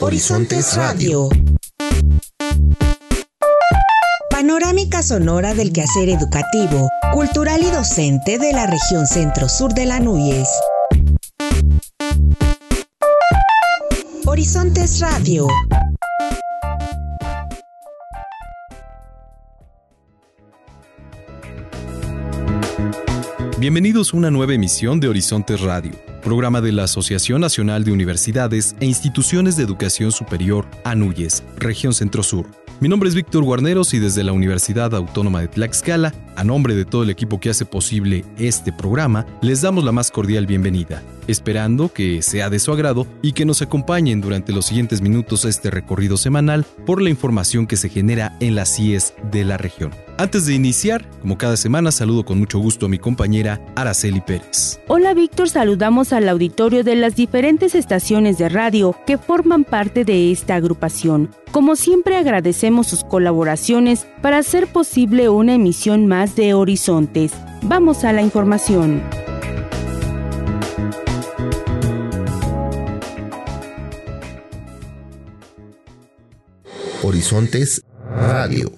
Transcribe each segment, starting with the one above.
Horizontes Radio. Panorámica sonora del quehacer educativo, cultural y docente de la región centro-sur de la Núñez. Horizontes Radio. Bienvenidos a una nueva emisión de Horizontes Radio, programa de la Asociación Nacional de Universidades e Instituciones de Educación Superior, ANUYES, Región Centro Sur. Mi nombre es Víctor Guarneros y desde la Universidad Autónoma de Tlaxcala, a nombre de todo el equipo que hace posible este programa, les damos la más cordial bienvenida, esperando que sea de su agrado y que nos acompañen durante los siguientes minutos a este recorrido semanal por la información que se genera en las CIES de la región. Antes de iniciar, como cada semana, saludo con mucho gusto a mi compañera Araceli Pérez. Hola Víctor, saludamos al auditorio de las diferentes estaciones de radio que forman parte de esta agrupación. Como siempre agradecemos sus colaboraciones para hacer posible una emisión más de Horizontes. Vamos a la información. Horizontes Radio.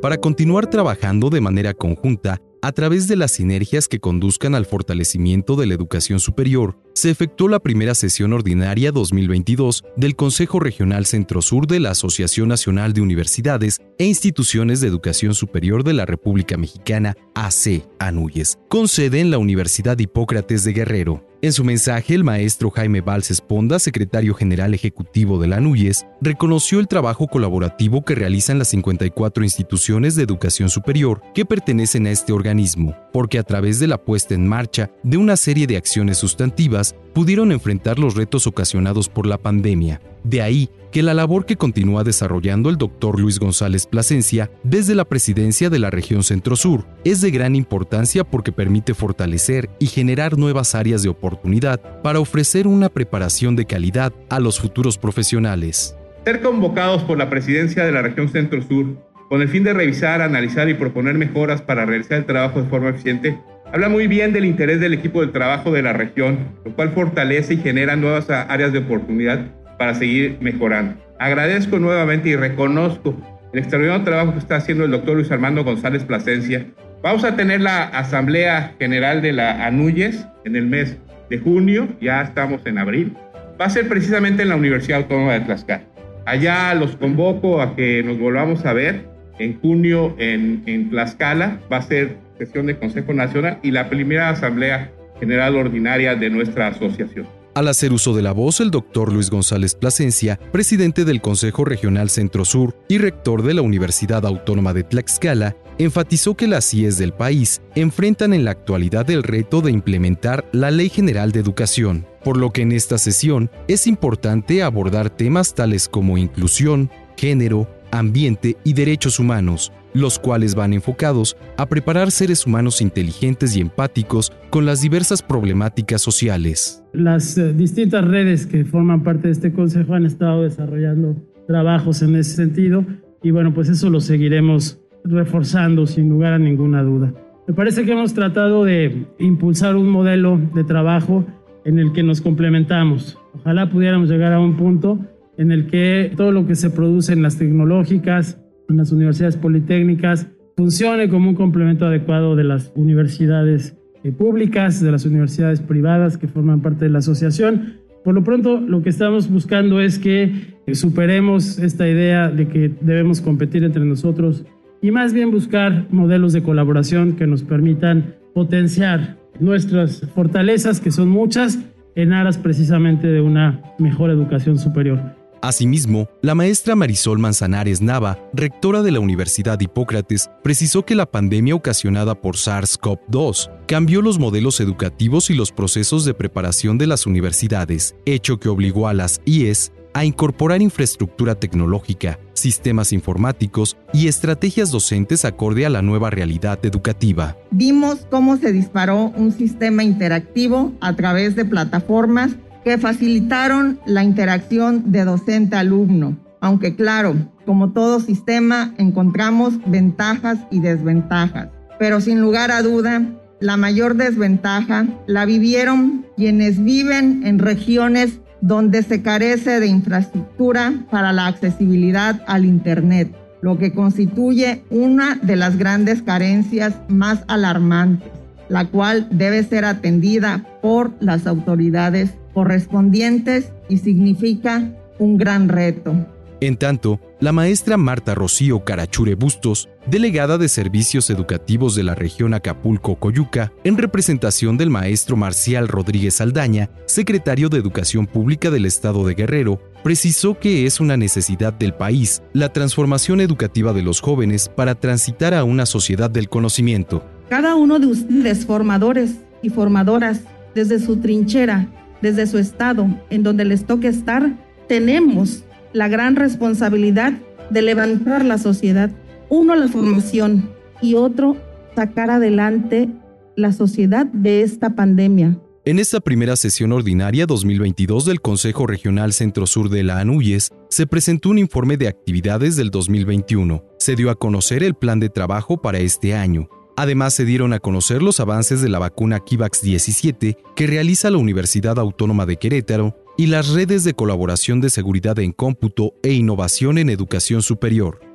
Para continuar trabajando de manera conjunta, a través de las sinergias que conduzcan al fortalecimiento de la educación superior, se efectuó la primera sesión ordinaria 2022 del Consejo Regional Centro-Sur de la Asociación Nacional de Universidades e Instituciones de Educación Superior de la República Mexicana, AC, ANUYES, con sede en la Universidad Hipócrates de Guerrero. En su mensaje, el maestro Jaime Valls Esponda, secretario general ejecutivo de la ANUYES, reconoció el trabajo colaborativo que realizan las 54 instituciones de educación superior que pertenecen a este organismo, porque a través de la puesta en marcha de una serie de acciones sustantivas pudieron enfrentar los retos ocasionados por la pandemia. De ahí que la labor que continúa desarrollando el doctor Luis González Plasencia desde la presidencia de la región Centro-Sur es de gran importancia porque permite fortalecer y generar nuevas áreas de oportunidad para ofrecer una preparación de calidad a los futuros profesionales. Ser convocados por la presidencia de la región Centro-Sur con el fin de revisar, analizar y proponer mejoras para realizar el trabajo de forma eficiente Habla muy bien del interés del equipo de trabajo de la región, lo cual fortalece y genera nuevas áreas de oportunidad para seguir mejorando. Agradezco nuevamente y reconozco el extraordinario trabajo que está haciendo el doctor Luis Armando González Plasencia. Vamos a tener la Asamblea General de la ANUYES en el mes de junio, ya estamos en abril. Va a ser precisamente en la Universidad Autónoma de Tlaxcala. Allá los convoco a que nos volvamos a ver en junio en, en Tlaxcala. Va a ser sesión de Consejo Nacional y la primera Asamblea General Ordinaria de nuestra asociación. Al hacer uso de la voz, el doctor Luis González Plasencia, presidente del Consejo Regional Centro Sur y rector de la Universidad Autónoma de Tlaxcala, enfatizó que las CIES del país enfrentan en la actualidad el reto de implementar la Ley General de Educación, por lo que en esta sesión es importante abordar temas tales como inclusión, género, ambiente y derechos humanos, los cuales van enfocados a preparar seres humanos inteligentes y empáticos con las diversas problemáticas sociales. Las eh, distintas redes que forman parte de este consejo han estado desarrollando trabajos en ese sentido y bueno, pues eso lo seguiremos reforzando sin lugar a ninguna duda. Me parece que hemos tratado de impulsar un modelo de trabajo en el que nos complementamos. Ojalá pudiéramos llegar a un punto en el que todo lo que se produce en las tecnológicas, en las universidades politécnicas, funcione como un complemento adecuado de las universidades eh, públicas, de las universidades privadas que forman parte de la asociación. Por lo pronto, lo que estamos buscando es que eh, superemos esta idea de que debemos competir entre nosotros y más bien buscar modelos de colaboración que nos permitan potenciar nuestras fortalezas, que son muchas, en aras precisamente de una mejor educación superior. Asimismo, la maestra Marisol Manzanares Nava, rectora de la Universidad Hipócrates, precisó que la pandemia ocasionada por SARS-CoV-2 cambió los modelos educativos y los procesos de preparación de las universidades, hecho que obligó a las IES a incorporar infraestructura tecnológica, sistemas informáticos y estrategias docentes acorde a la nueva realidad educativa. Vimos cómo se disparó un sistema interactivo a través de plataformas que facilitaron la interacción de docente-alumno, aunque claro, como todo sistema encontramos ventajas y desventajas, pero sin lugar a duda, la mayor desventaja la vivieron quienes viven en regiones donde se carece de infraestructura para la accesibilidad al Internet, lo que constituye una de las grandes carencias más alarmantes, la cual debe ser atendida por las autoridades correspondientes y significa un gran reto. En tanto, la maestra Marta Rocío Carachure Bustos, delegada de Servicios Educativos de la región Acapulco-Coyuca, en representación del maestro Marcial Rodríguez Aldaña, secretario de Educación Pública del Estado de Guerrero, precisó que es una necesidad del país la transformación educativa de los jóvenes para transitar a una sociedad del conocimiento. Cada uno de ustedes, formadores y formadoras, desde su trinchera, desde su estado, en donde les toque estar, tenemos la gran responsabilidad de levantar la sociedad. Uno, la formación y otro, sacar adelante la sociedad de esta pandemia. En esta primera sesión ordinaria 2022 del Consejo Regional Centro Sur de la ANUYES, se presentó un informe de actividades del 2021. Se dio a conocer el plan de trabajo para este año. Además, se dieron a conocer los avances de la vacuna Kivax 17 que realiza la Universidad Autónoma de Querétaro y las redes de colaboración de seguridad en cómputo e innovación en educación superior.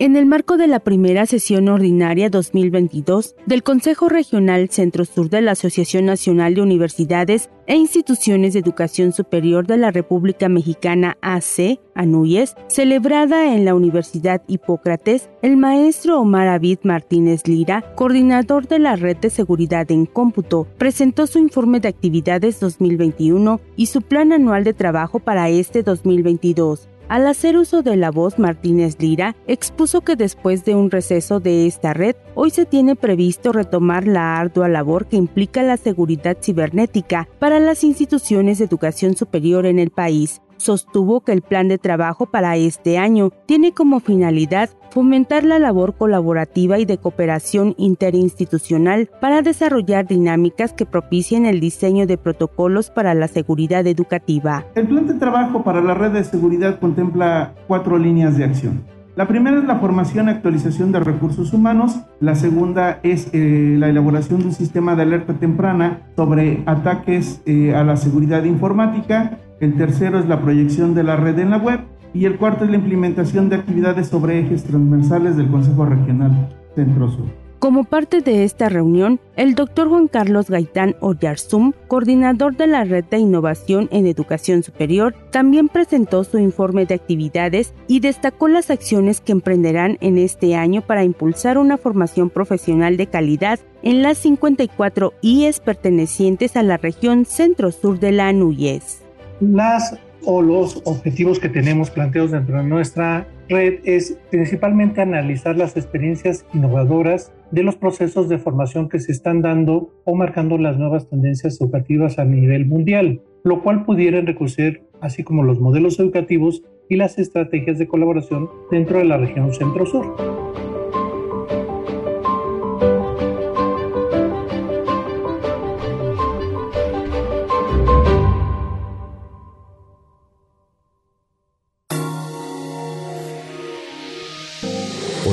En el marco de la primera sesión ordinaria 2022 del Consejo Regional Centro Sur de la Asociación Nacional de Universidades e Instituciones de Educación Superior de la República Mexicana AC, ANUYES, celebrada en la Universidad Hipócrates, el maestro Omar Avid Martínez Lira, coordinador de la Red de Seguridad en Cómputo, presentó su informe de actividades 2021 y su plan anual de trabajo para este 2022 al hacer uso de la voz, Martínez Lira expuso que después de un receso de esta red, hoy se tiene previsto retomar la ardua labor que implica la seguridad cibernética para las instituciones de educación superior en el país, sostuvo que el plan de trabajo para este año tiene como finalidad fomentar la labor colaborativa y de cooperación interinstitucional para desarrollar dinámicas que propicien el diseño de protocolos para la seguridad educativa. El plan de trabajo para la red de seguridad contempla cuatro líneas de acción. La primera es la formación y actualización de recursos humanos. La segunda es eh, la elaboración de un sistema de alerta temprana sobre ataques eh, a la seguridad informática. El tercero es la proyección de la red en la web. Y el cuarto es la implementación de actividades sobre ejes transversales del Consejo Regional Centro-Sur. Como parte de esta reunión, el doctor Juan Carlos Gaitán Oyarzum, coordinador de la Red de Innovación en Educación Superior, también presentó su informe de actividades y destacó las acciones que emprenderán en este año para impulsar una formación profesional de calidad en las 54 IES pertenecientes a la región centro-sur de la ANUYES. Las o los objetivos que tenemos planteados dentro de nuestra red es principalmente analizar las experiencias innovadoras de los procesos de formación que se están dando o marcando las nuevas tendencias educativas a nivel mundial, lo cual pudiera enriquecer así como los modelos educativos y las estrategias de colaboración dentro de la región centro-sur.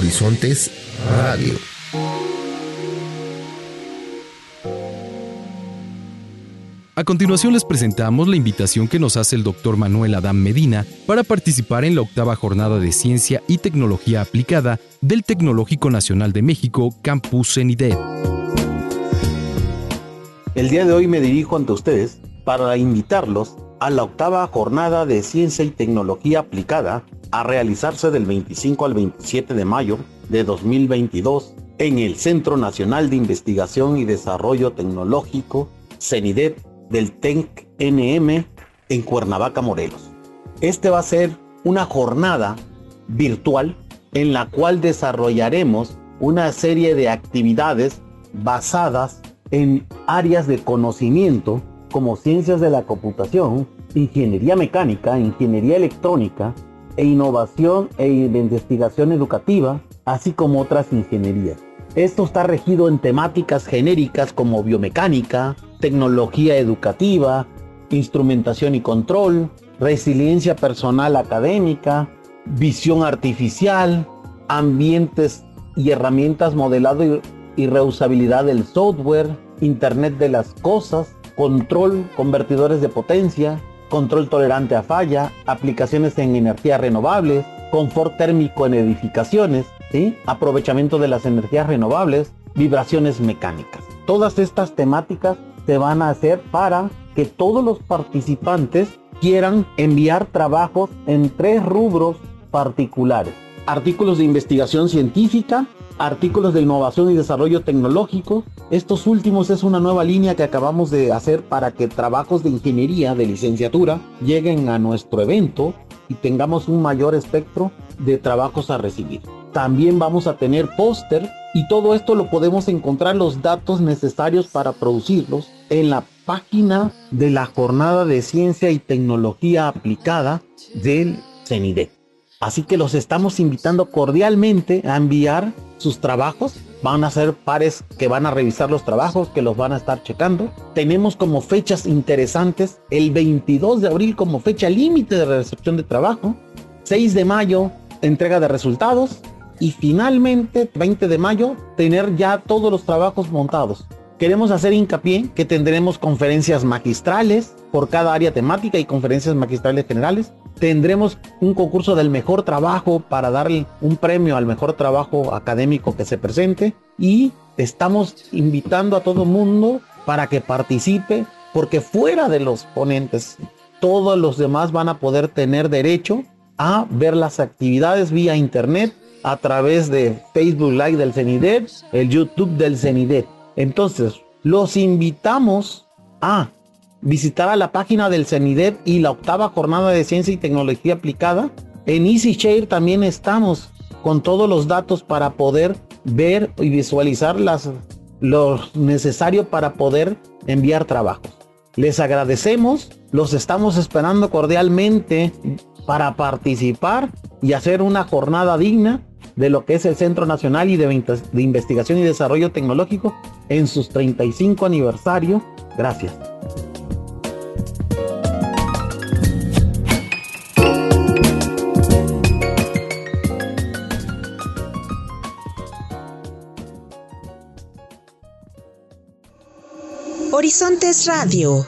Horizontes Radio. A continuación les presentamos la invitación que nos hace el doctor Manuel Adam Medina para participar en la octava jornada de Ciencia y Tecnología Aplicada del Tecnológico Nacional de México, Campus CENIDED. El día de hoy me dirijo ante ustedes para invitarlos a la octava jornada de Ciencia y Tecnología Aplicada a realizarse del 25 al 27 de mayo de 2022 en el Centro Nacional de Investigación y Desarrollo Tecnológico, CENIDET, del TENC NM en Cuernavaca, Morelos. Este va a ser una jornada virtual en la cual desarrollaremos una serie de actividades basadas en áreas de conocimiento como ciencias de la computación, ingeniería mecánica, ingeniería electrónica e innovación e investigación educativa, así como otras ingenierías. Esto está regido en temáticas genéricas como biomecánica, tecnología educativa, instrumentación y control, resiliencia personal académica, visión artificial, ambientes y herramientas modelado y reusabilidad del software, Internet de las cosas, control, convertidores de potencia, control tolerante a falla, aplicaciones en energías renovables, confort térmico en edificaciones, aprovechamiento de las energías renovables, vibraciones mecánicas. Todas estas temáticas se van a hacer para que todos los participantes quieran enviar trabajos en tres rubros particulares. Artículos de investigación científica, artículos de innovación y desarrollo tecnológico. Estos últimos es una nueva línea que acabamos de hacer para que trabajos de ingeniería de licenciatura lleguen a nuestro evento y tengamos un mayor espectro de trabajos a recibir. También vamos a tener póster y todo esto lo podemos encontrar los datos necesarios para producirlos en la página de la jornada de ciencia y tecnología aplicada del CENIDET. Así que los estamos invitando cordialmente a enviar sus trabajos. Van a ser pares que van a revisar los trabajos, que los van a estar checando. Tenemos como fechas interesantes el 22 de abril como fecha límite de recepción de trabajo. 6 de mayo, entrega de resultados. Y finalmente, 20 de mayo, tener ya todos los trabajos montados. Queremos hacer hincapié que tendremos conferencias magistrales por cada área temática y conferencias magistrales generales. Tendremos un concurso del mejor trabajo para darle un premio al mejor trabajo académico que se presente. Y estamos invitando a todo mundo para que participe, porque fuera de los ponentes, todos los demás van a poder tener derecho a ver las actividades vía internet a través de Facebook Live del CENIDET, el YouTube del CENIDET. Entonces, los invitamos a visitar a la página del CENIDET y la octava jornada de ciencia y tecnología aplicada. En EasyShare también estamos con todos los datos para poder ver y visualizar lo necesario para poder enviar trabajos. Les agradecemos, los estamos esperando cordialmente para participar y hacer una jornada digna de lo que es el Centro Nacional y de, de Investigación y Desarrollo Tecnológico en sus 35 aniversario. Gracias. Horizontes Radio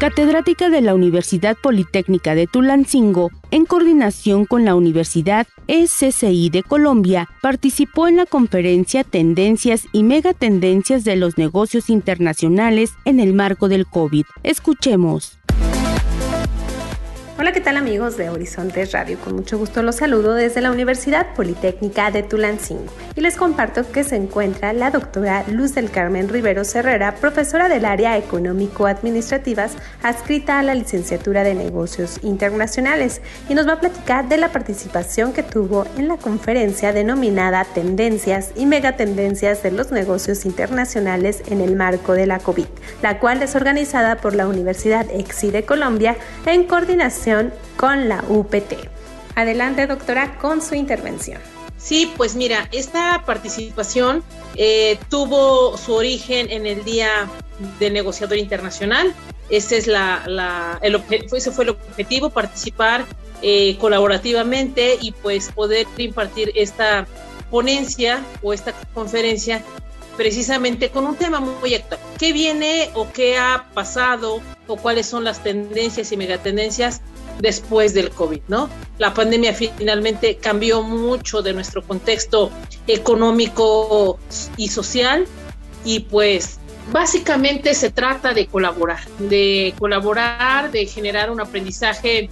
catedrática de la Universidad Politécnica de Tulancingo, en coordinación con la Universidad SCI de Colombia, participó en la conferencia Tendencias y Megatendencias de los Negocios Internacionales en el marco del COVID. Escuchemos. Hola, ¿qué tal amigos de Horizontes Radio? Con mucho gusto los saludo desde la Universidad Politécnica de Tulancingo y les comparto que se encuentra la doctora Luz del Carmen Rivero Herrera, profesora del área económico-administrativas adscrita a la licenciatura de negocios internacionales y nos va a platicar de la participación que tuvo en la conferencia denominada Tendencias y Megatendencias de los negocios internacionales en el marco de la COVID, la cual es organizada por la Universidad EXI de Colombia en coordinación con la UPT. Adelante, doctora, con su intervención. Sí, pues mira, esta participación eh, tuvo su origen en el Día del Negociador Internacional. Ese, es la, el, ese fue el objetivo, participar eh, colaborativamente y pues poder impartir esta ponencia o esta conferencia precisamente con un tema muy actual. ¿Qué viene o qué ha pasado o cuáles son las tendencias y megatendencias después del COVID, ¿no? La pandemia finalmente cambió mucho de nuestro contexto económico y social y pues básicamente se trata de colaborar, de colaborar, de generar un aprendizaje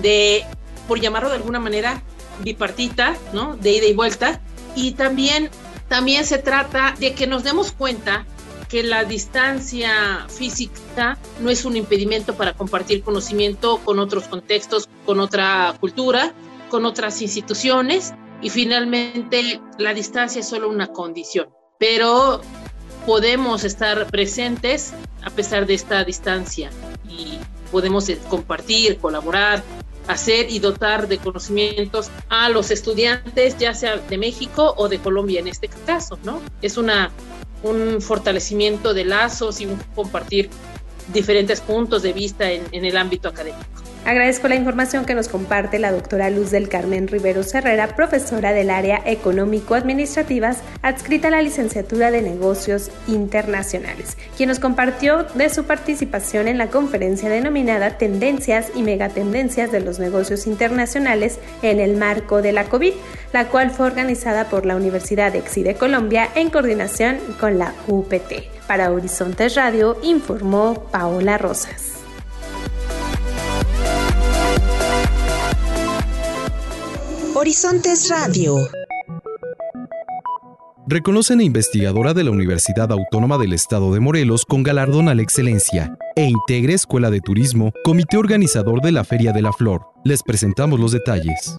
de, por llamarlo de alguna manera, bipartita, ¿no? De ida y vuelta. Y también, también se trata de que nos demos cuenta que la distancia física no es un impedimento para compartir conocimiento con otros contextos, con otra cultura, con otras instituciones y finalmente la distancia es solo una condición, pero podemos estar presentes a pesar de esta distancia y podemos eh, compartir, colaborar, hacer y dotar de conocimientos a los estudiantes, ya sea de México o de Colombia en este caso, ¿no? Es una un fortalecimiento de lazos y un compartir diferentes puntos de vista en, el ámbito académico. Agradezco la información que nos comparte la doctora Luz del Carmen Rivero Herrera, profesora del área económico-administrativas, adscrita a la licenciatura de negocios internacionales, quien nos compartió de su participación en la conferencia denominada Tendencias y Megatendencias de los Negocios Internacionales en el marco de la COVID, la cual fue organizada por la Universidad de Exi de Colombia en coordinación con la UPT. Para Horizontes Radio informó Paola Rosas. Horizontes Radio. Reconocen a investigadora de la Universidad Autónoma del Estado de Morelos con galardón a la excelencia e integre Escuela de Turismo, comité organizador de la Feria de la Flor. Les presentamos los detalles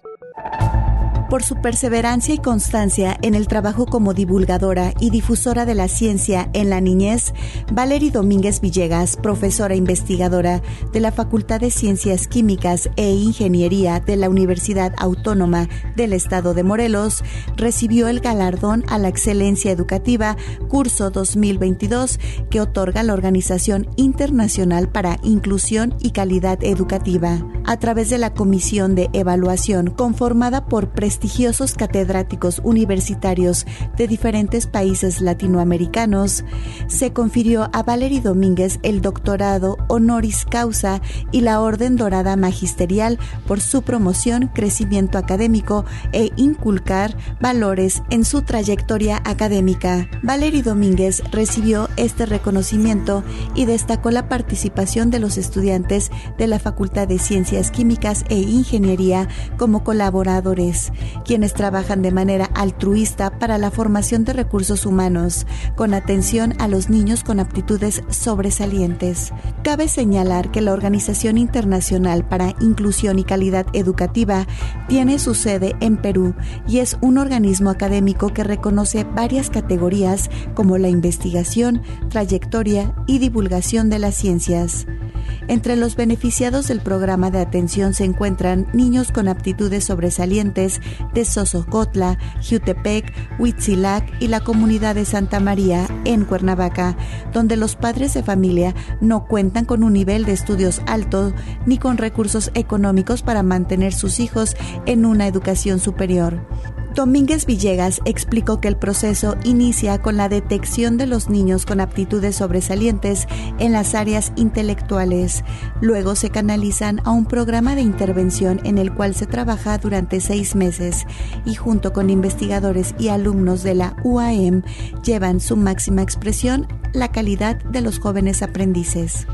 por su perseverancia y constancia en el trabajo como divulgadora y difusora de la ciencia en la niñez, Valery Domínguez Villegas, profesora investigadora de la Facultad de Ciencias Químicas e Ingeniería de la Universidad Autónoma del Estado de Morelos, recibió el galardón a la excelencia educativa curso 2022 que otorga la Organización Internacional para Inclusión y Calidad Educativa. A través de la Comisión de Evaluación conformada por catedráticos universitarios de diferentes países latinoamericanos, se confirió a Valery Domínguez el doctorado honoris causa y la Orden Dorada Magisterial por su promoción, crecimiento académico e inculcar valores en su trayectoria académica. Valery Domínguez recibió este reconocimiento y destacó la participación de los estudiantes de la Facultad de Ciencias Químicas e Ingeniería como colaboradores, quienes trabajan de manera altruista para la formación de recursos humanos, con atención a los niños con aptitudes sobresalientes. Cabe señalar que la Organización Internacional para Inclusión y Calidad Educativa tiene su sede en Perú y es un organismo académico que reconoce varias categorías como la investigación, trayectoria y divulgación de las ciencias. Entre los beneficiados del programa de atención se encuentran niños con aptitudes sobresalientes de Sosocotla, Jutepec, Huitzilac y la comunidad de Santa María en Cuernavaca, donde los padres de familia no cuentan con un nivel de estudios alto ni con recursos económicos para mantener sus hijos en una educación superior. Domínguez Villegas explicó que el proceso inicia con la detección de los niños con aptitudes sobresalientes en las áreas intelectuales. Luego se canalizan a un programa de intervención en el cual se trabaja durante seis meses y junto con investigadores y alumnos de la UAM llevan su máxima expresión la calidad de los jóvenes aprendices.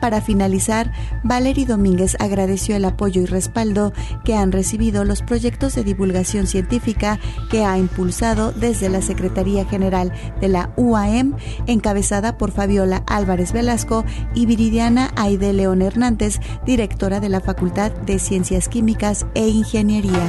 Para finalizar, Valery Domínguez agradeció el apoyo y respaldo que han recibido los proyectos de divulgación científica que ha impulsado desde la Secretaría General de la UAM, encabezada por Fabiola Álvarez Velasco y Viridiana Aide León Hernández, directora de la Facultad de Ciencias Químicas e Ingeniería.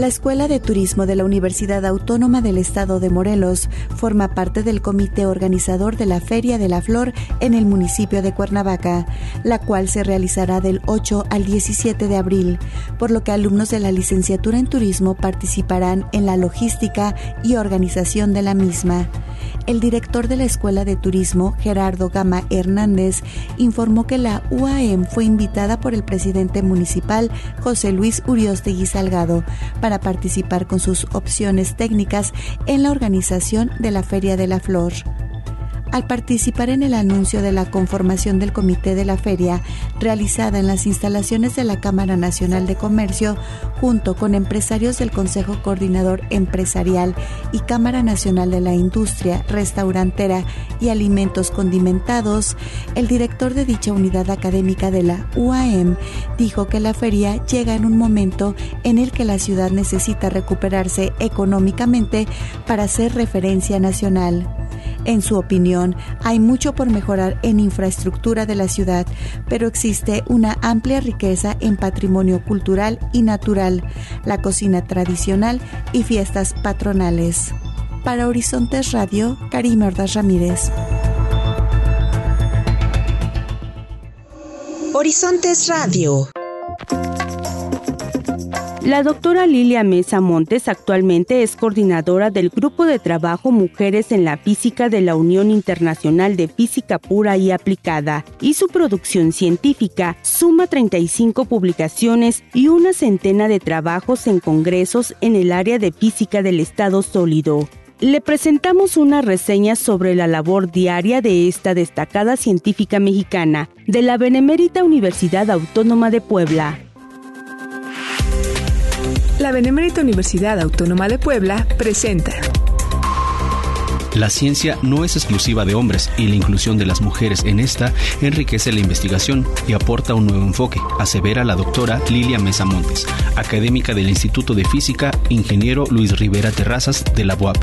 La Escuela de Turismo de la Universidad Autónoma del Estado de Morelos forma parte del comité organizador de la Feria de la Flor en el municipio de Cuernavaca, la cual se realizará del 8 al 17 de abril, por lo que alumnos de la licenciatura en turismo participarán en la logística y organización de la misma. El director de la Escuela de Turismo, Gerardo Gama Hernández, informó que la UAM fue invitada por el presidente municipal, José Luis Uriostegui Salgado, para participar con sus opciones técnicas en la organización de la Feria de la Flor. Al participar en el anuncio de la conformación del Comité de la Feria, realizada en las instalaciones de la Cámara Nacional de Comercio, junto con empresarios del Consejo Coordinador Empresarial y Cámara Nacional de la Industria Restaurantera y Alimentos Condimentados, el director de dicha unidad académica de la UAM dijo que la feria llega en un momento en el que la ciudad necesita recuperarse económicamente para ser referencia nacional. En su opinión, hay mucho por mejorar en infraestructura de la ciudad, pero existe una amplia riqueza en patrimonio cultural y natural, la cocina tradicional y fiestas patronales. Para Horizontes Radio, Karim Ordaz Ramírez. Horizontes Radio. La doctora Lilia Mesa Montes actualmente es coordinadora del Grupo de Trabajo Mujeres en la Física de la Unión Internacional de Física Pura y Aplicada y su producción científica suma 35 publicaciones y una centena de trabajos en congresos en el área de física del estado sólido. Le presentamos una reseña sobre la labor diaria de esta destacada científica mexicana de la Benemérita Universidad Autónoma de Puebla. La Benemérita Universidad Autónoma de Puebla presenta. La ciencia no es exclusiva de hombres y la inclusión de las mujeres en esta enriquece la investigación y aporta un nuevo enfoque, asevera la doctora Lilia Mesa Montes, académica del Instituto de Física, ingeniero Luis Rivera Terrazas de la UAP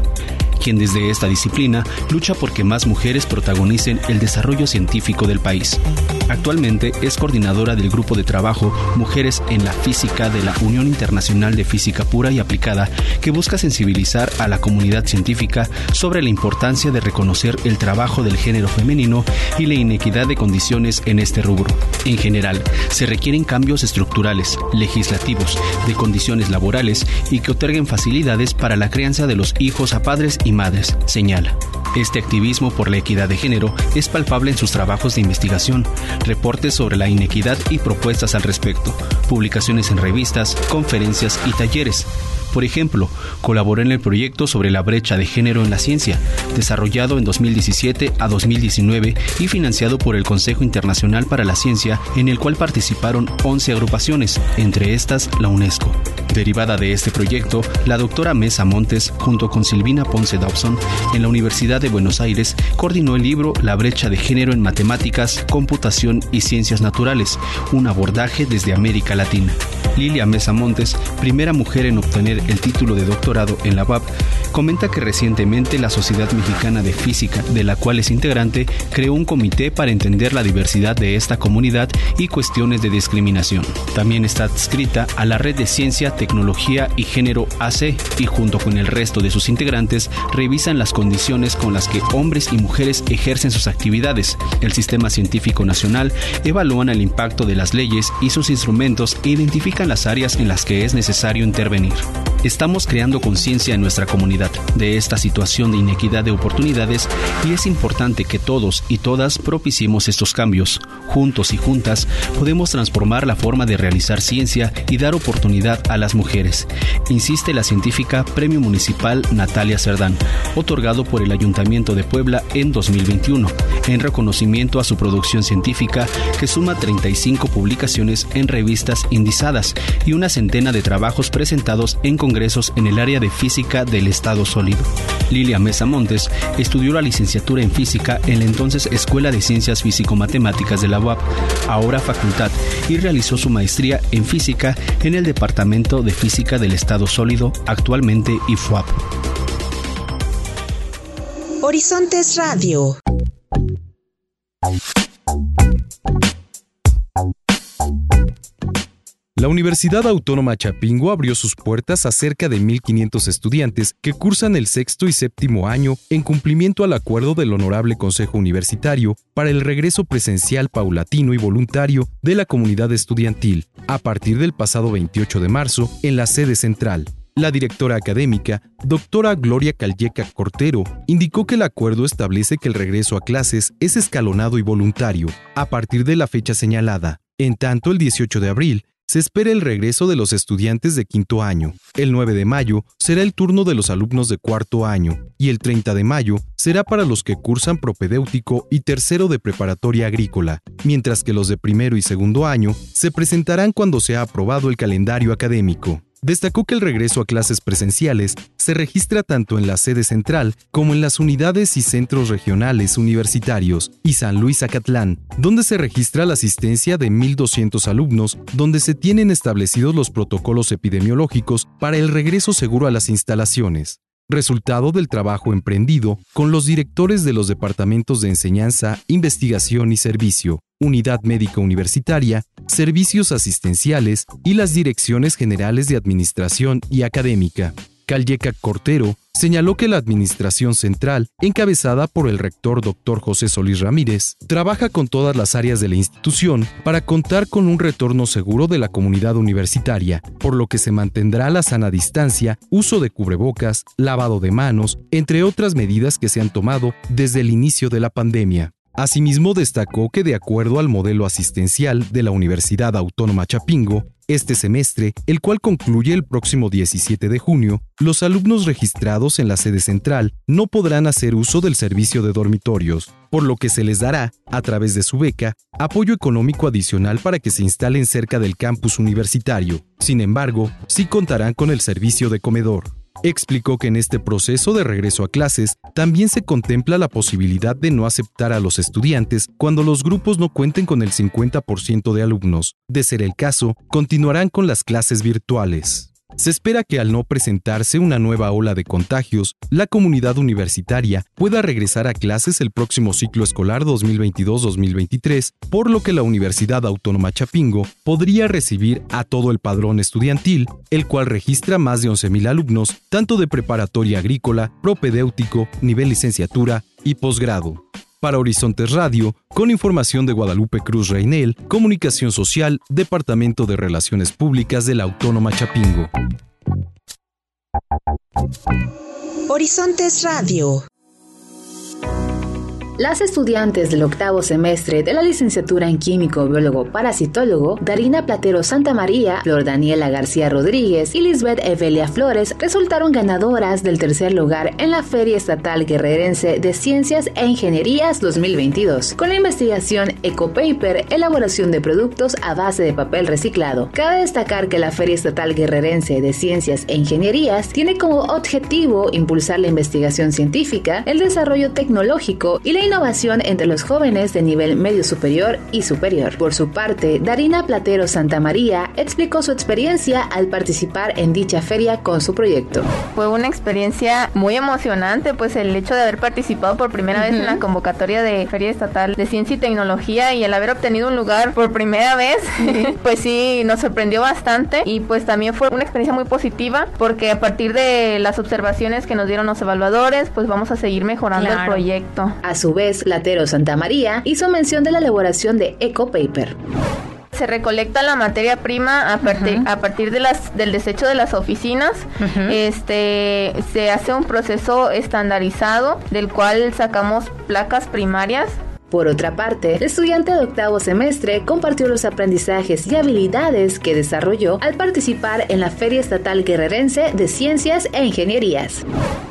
quien desde esta disciplina lucha por que más mujeres protagonicen el desarrollo científico del país. Actualmente es coordinadora del grupo de trabajo Mujeres en la Física de la Unión Internacional de Física Pura y Aplicada, que busca sensibilizar a la comunidad científica sobre la importancia de reconocer el trabajo del género femenino y la inequidad de condiciones en este rubro. En general, se requieren cambios estructurales, legislativos, de condiciones laborales y que otorguen facilidades para la crianza de los hijos a padres y señala. Este activismo por la equidad de género es palpable en sus trabajos de investigación, reportes sobre la inequidad y propuestas al respecto, publicaciones en revistas, conferencias y talleres, por ejemplo, colaboró en el proyecto sobre la brecha de género en la ciencia, desarrollado en 2017 a 2019 y financiado por el Consejo Internacional para la Ciencia, en el cual participaron 11 agrupaciones, entre estas la UNESCO. Derivada de este proyecto, la doctora Mesa Montes, junto con Silvina Ponce Dawson, en la Universidad de Buenos Aires, coordinó el libro La brecha de género en matemáticas, computación y ciencias naturales, un abordaje desde América Latina. Lilia Mesa Montes, primera mujer en obtener el título de doctorado en la UAP, comenta que recientemente la Sociedad Mexicana de Física, de la cual es integrante, creó un comité para entender la diversidad de esta comunidad y cuestiones de discriminación. También está adscrita a la Red de Ciencia, Tecnología y Género AC y junto con el resto de sus integrantes revisan las condiciones con las que hombres y mujeres ejercen sus actividades. El Sistema Científico Nacional evalúan el impacto de las leyes y sus instrumentos e identifican las áreas en las que es necesario intervenir. Estamos creando conciencia en nuestra comunidad de esta situación de inequidad de oportunidades y es importante que todos y todas propiciemos estos cambios. Juntos y juntas podemos transformar la forma de realizar ciencia y dar oportunidad a las mujeres, insiste la científica Premio Municipal Natalia Cerdán, otorgado por el Ayuntamiento de Puebla en 2021, en reconocimiento a su producción científica que suma 35 publicaciones en revistas indizadas y una centena de trabajos presentados en congresos en el área de física del estado sólido. Lilia Mesa Montes estudió la licenciatura en física en la entonces Escuela de Ciencias Físico-Matemáticas de la UAP, ahora facultad, y realizó su maestría en física en el Departamento de Física del Estado Sólido, actualmente IFUAP. Horizontes Radio. La Universidad Autónoma Chapingo abrió sus puertas a cerca de 1.500 estudiantes que cursan el sexto y séptimo año en cumplimiento al acuerdo del Honorable Consejo Universitario para el regreso presencial paulatino y voluntario de la comunidad estudiantil a partir del pasado 28 de marzo en la sede central. La directora académica, doctora Gloria Calleca Cortero, indicó que el acuerdo establece que el regreso a clases es escalonado y voluntario a partir de la fecha señalada. En tanto, el 18 de abril se espera el regreso de los estudiantes de quinto año. El 9 de mayo será el turno de los alumnos de cuarto año y el 30 de mayo será para los que cursan propedéutico y tercero de preparatoria agrícola, mientras que los de primero y segundo año se presentarán cuando se ha aprobado el calendario académico. Destacó que el regreso a clases presenciales se registra tanto en la sede central como en las unidades y centros regionales universitarios y San Luis Acatlán, donde se registra la asistencia de 1.200 alumnos, donde se tienen establecidos los protocolos epidemiológicos para el regreso seguro a las instalaciones resultado del trabajo emprendido con los directores de los departamentos de enseñanza, investigación y servicio, unidad médica universitaria, servicios asistenciales y las direcciones generales de administración y académica. Calleca Cortero señaló que la Administración Central, encabezada por el rector Dr. José Solís Ramírez, trabaja con todas las áreas de la institución para contar con un retorno seguro de la comunidad universitaria, por lo que se mantendrá la sana distancia, uso de cubrebocas, lavado de manos, entre otras medidas que se han tomado desde el inicio de la pandemia. Asimismo, destacó que de acuerdo al modelo asistencial de la Universidad Autónoma Chapingo, este semestre, el cual concluye el próximo 17 de junio, los alumnos registrados en la sede central no podrán hacer uso del servicio de dormitorios, por lo que se les dará, a través de su beca, apoyo económico adicional para que se instalen cerca del campus universitario. Sin embargo, sí contarán con el servicio de comedor. Explicó que en este proceso de regreso a clases también se contempla la posibilidad de no aceptar a los estudiantes cuando los grupos no cuenten con el 50% de alumnos. De ser el caso, continuarán con las clases virtuales. Se espera que al no presentarse una nueva ola de contagios, la comunidad universitaria pueda regresar a clases el próximo ciclo escolar 2022-2023, por lo que la Universidad Autónoma Chapingo podría recibir a todo el padrón estudiantil, el cual registra más de 11.000 alumnos, tanto de preparatoria agrícola, propedéutico, nivel licenciatura y posgrado. Para Horizontes Radio, con información de Guadalupe Cruz Reinel, Comunicación Social, Departamento de Relaciones Públicas de la Autónoma Chapingo. Horizontes Radio. Las estudiantes del octavo semestre de la licenciatura en Químico Biólogo Parasitólogo, Darina Platero Santa María, Flor Daniela García Rodríguez y Lisbeth Evelia Flores resultaron ganadoras del tercer lugar en la Feria Estatal Guerrerense de Ciencias e Ingenierías 2022, con la investigación EcoPaper, elaboración de productos a base de papel reciclado. Cabe destacar que la Feria Estatal Guerrerense de Ciencias e Ingenierías tiene como objetivo impulsar la investigación científica, el desarrollo tecnológico y la innovación entre los jóvenes de nivel medio superior y superior. Por su parte, Darina Platero Santa María explicó su experiencia al participar en dicha feria con su proyecto. Fue una experiencia muy emocionante, pues el hecho de haber participado por primera vez en la convocatoria de Feria Estatal de Ciencia y Tecnología y el haber obtenido un lugar por primera vez, pues sí, nos sorprendió bastante y pues también fue una experiencia muy positiva porque a partir de las observaciones que nos dieron los evaluadores, pues vamos a seguir mejorando el proyecto. A su vez, Latero Santa María hizo mención de la elaboración de EcoPaper se recolecta la materia prima a partir, a partir de las, del desecho de las oficinas. Este se hace un proceso estandarizado del cual sacamos placas primarias por otra parte, el estudiante de octavo semestre compartió los aprendizajes y habilidades que desarrolló al participar en la Feria Estatal Guerrerense de Ciencias e Ingenierías.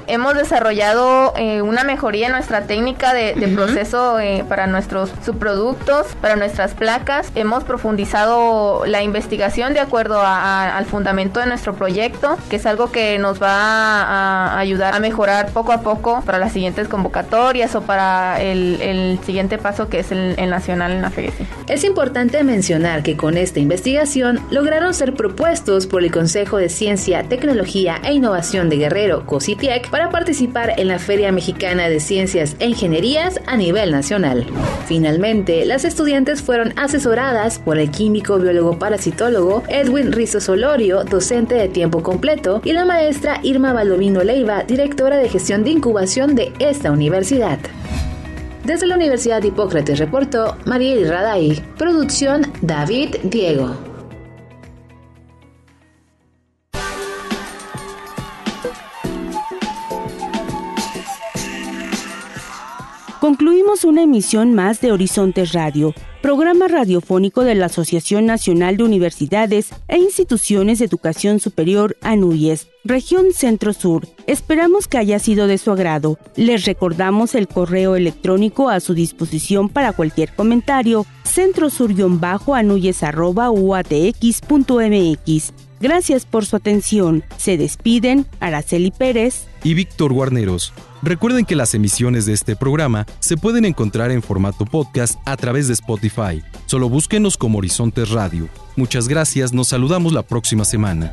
Hemos desarrollado eh, una mejoría en nuestra técnica de, proceso eh, para nuestros subproductos, para nuestras placas. Hemos profundizado la investigación de acuerdo al fundamento de nuestro proyecto, que es algo que nos va a, ayudar a mejorar poco a poco para las siguientes convocatorias o para el, el siguiente paso que es el, nacional en la FESI. Es importante mencionar que con esta investigación lograron ser propuestos por el Consejo de Ciencia, Tecnología e Innovación de Guerrero, COSITIEC, para participar en la Feria Mexicana de Ciencias e Ingenierías a nivel nacional. Finalmente, las estudiantes fueron asesoradas por el químico biólogo parasitólogo Edwin Rizzo Solorio, docente de tiempo completo, y la maestra Irma Baldovino Leiva, directora de gestión de incubación de esta universidad. Desde la Universidad Hipócrates reportó Mariel Raday. Producción David Diego. Concluimos una emisión más de Horizontes Radio, programa radiofónico de la Asociación Nacional de Universidades e Instituciones de Educación Superior ANUYES región Centro-Sur. Esperamos que haya sido de su agrado. Les recordamos el correo electrónico a su disposición para cualquier comentario, centrosur-anuyes.uatx.mx. Gracias por su atención. Se despiden Araceli Pérez y Víctor Guarneros. Recuerden que las emisiones de este programa se pueden encontrar en formato podcast a través de Spotify. Solo búsquenos como Horizontes Radio. Muchas gracias, nos saludamos la próxima semana.